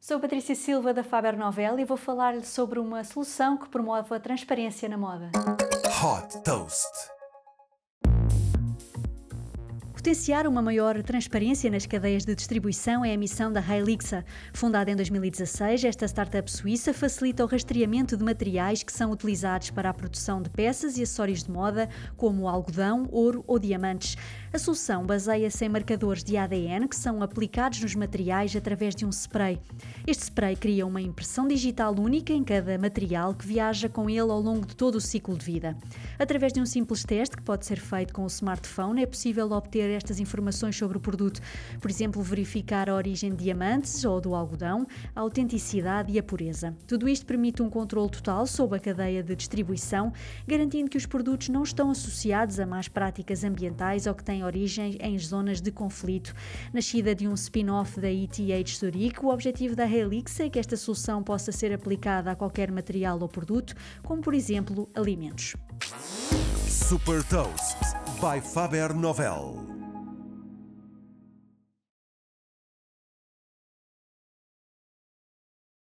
Sou Patrícia Silva da Faber Novel e vou falar-lhe sobre uma solução que promove a transparência na moda. Hot Toast. Potenciar uma maior transparência nas cadeias de distribuição é a missão da Helixa. Fundada em 2016, esta startup suíça facilita o rastreamento de materiais que são utilizados para a produção de peças e acessórios de moda, como algodão, ouro ou diamantes. A solução baseia-se em marcadores de ADN que são aplicados nos materiais através de um spray. Este spray cria uma impressão digital única em cada material que viaja com ele ao longo de todo o ciclo de vida. Através de um simples teste que pode ser feito com o smartphone, é possível obter estas informações sobre o produto. Por exemplo, verificar a origem de diamantes ou do algodão, a autenticidade e a pureza. Tudo isto permite um controle total sobre a cadeia de distribuição, garantindo que os produtos não estão associados a más práticas ambientais ou que têm origem em zonas de conflito. Nascida de um spin-off da ETH Zurich, o objetivo da Helix é que esta solução possa ser aplicada a qualquer material ou produto, como por exemplo alimentos. Super Toast by Faber Novel.